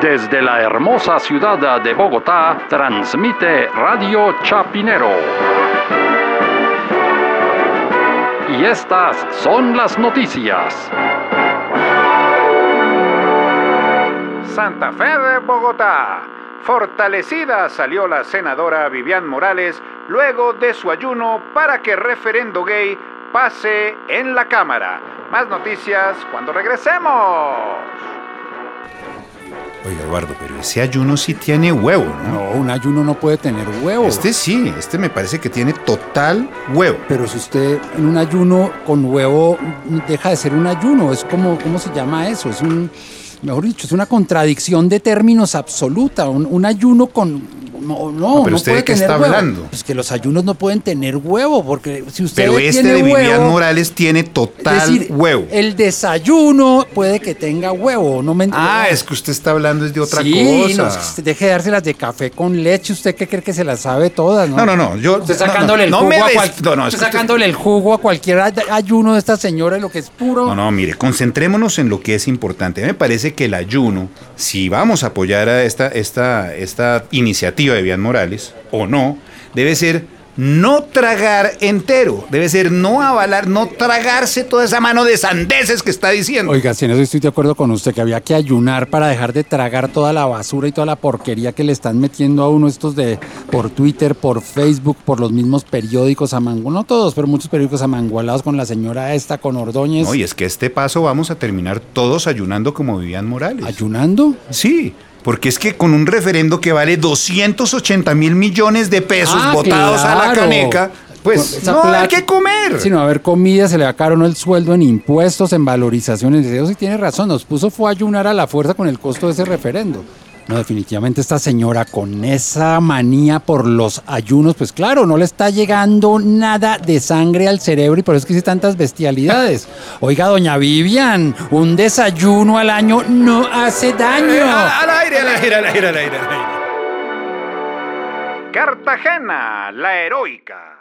Desde la hermosa ciudad de Bogotá, transmite Radio Chapinero. Y estas son las noticias. Santa Fe de Bogotá. Fortalecida salió la senadora Vivian Morales luego de su ayuno para que referendo gay pase en la Cámara. Más noticias cuando regresemos. Oiga, Eduardo, pero ese ayuno sí tiene huevo, ¿no? No, un ayuno no puede tener huevo. Este sí, este me parece que tiene total huevo. Pero si usted en un ayuno con huevo deja de ser un ayuno, es como, ¿cómo se llama eso? Es un, mejor dicho, es una contradicción de términos absoluta. Un, un ayuno con. No, no, pero no usted puede de qué tener está huevo. hablando. Pues que los ayunos no pueden tener huevo, porque si usted Pero este tiene de Vivian huevo, Morales tiene total es decir, huevo. El desayuno puede que tenga huevo, no me Ah, es que usted está hablando es de otra sí, cosa. no, que usted deje de dárselas de café con leche. ¿Usted qué cree que se las sabe todas? No, No, no, no, yo- Usted sacándole el jugo a cual- usted que usted- sacándole el jugo a cualquier ay- ayuno de esta señora, lo que es puro. No, no, mire, concentrémonos en lo que es importante. A mí me parece que el ayuno, si vamos a apoyar a esta, esta, esta iniciativa de Vivian Morales o no, debe ser no tragar entero, debe ser no avalar, no tragarse toda esa mano de sandeces que está diciendo. Oiga, si en eso estoy de acuerdo con usted, que había que ayunar para dejar de tragar toda la basura y toda la porquería que le están metiendo a uno estos de por Twitter, por Facebook, por los mismos periódicos amangualados, no todos, pero muchos periódicos amangualados con la señora esta, con Ordóñez. No, y es que este paso vamos a terminar todos ayunando como Vivian Morales. ¿Ayunando? Sí, porque es que con un referendo que vale 280 mil millones de pesos Ah, botados a la caneca, pues no hay que comer. Si no va a haber comida, se le va uno el sueldo en impuestos, en valorizaciones. Eso sí tiene razón. Nos puso fue a ayunar a la fuerza con el costo de ese referendo. No, definitivamente esta señora con esa manía por los ayunos, pues claro, no le está llegando nada de sangre al cerebro y por eso es que dice tantas bestialidades. Oiga, doña Vivian, un desayuno al año no hace daño. Eh, al aire, al aire, al aire, al aire, al aire. Cartagena, la heroica.